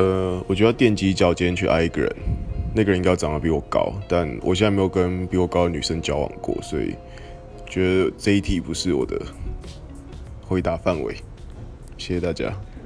呃我觉得要踮起脚尖去爱一个人那个人应该长得比我高但我现在没有跟比我高的女生交往过所以觉得这一题不是我的回答范围。谢谢大家。